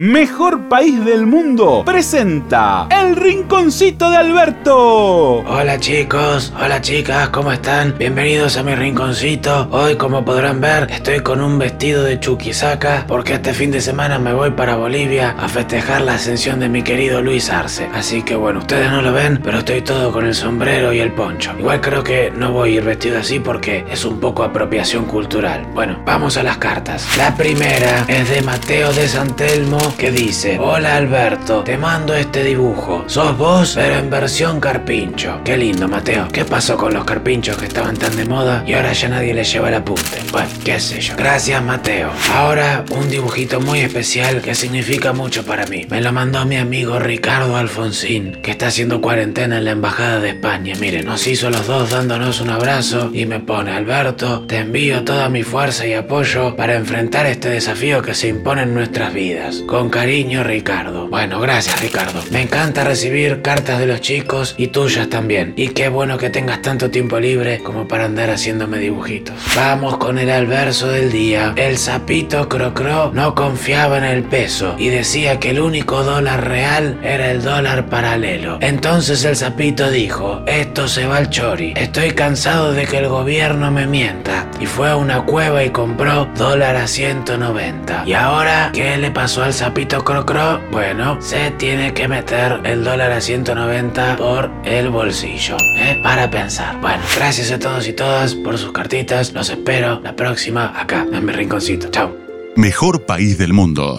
Mejor País del Mundo presenta El Rinconcito de Alberto. Hola chicos, hola chicas, ¿cómo están? Bienvenidos a mi rinconcito. Hoy, como podrán ver, estoy con un vestido de Chuquisaca porque este fin de semana me voy para Bolivia a festejar la ascensión de mi querido Luis Arce. Así que bueno, ustedes no lo ven, pero estoy todo con el sombrero y el poncho. Igual creo que no voy a ir vestido así porque es un poco apropiación cultural. Bueno, vamos a las cartas. La primera es de Mateo de Santelmo que dice, hola Alberto, te mando este dibujo. Sos vos, pero en versión carpincho. Qué lindo, Mateo. ¿Qué pasó con los carpinchos que estaban tan de moda y ahora ya nadie les lleva el apunte? Bueno, qué sé yo. Gracias, Mateo. Ahora un dibujito muy especial que significa mucho para mí. Me lo mandó mi amigo Ricardo Alfonsín, que está haciendo cuarentena en la Embajada de España. Mire, nos hizo los dos dándonos un abrazo y me pone, Alberto, te envío toda mi fuerza y apoyo para enfrentar este desafío que se impone en nuestras vidas. Cariño, Ricardo. Bueno, gracias, Ricardo. Me encanta recibir cartas de los chicos y tuyas también. Y qué bueno que tengas tanto tiempo libre como para andar haciéndome dibujitos. Vamos con el alverso del día. El sapito Crocro no confiaba en el peso y decía que el único dólar real era el dólar paralelo. Entonces el sapito dijo, esto se va al chori. Estoy cansado de que el gobierno me mienta. Y fue a una cueva y compró dólar a 190. ¿Y ahora qué le pasó al sapito Crocro? Bueno, se tiene que meter el dólar a 190 por el bolsillo. ¿eh? Para pensar. Bueno, gracias a todos y todas por sus cartitas. Los espero la próxima acá en mi rinconcito. Chao. Mejor País del Mundo.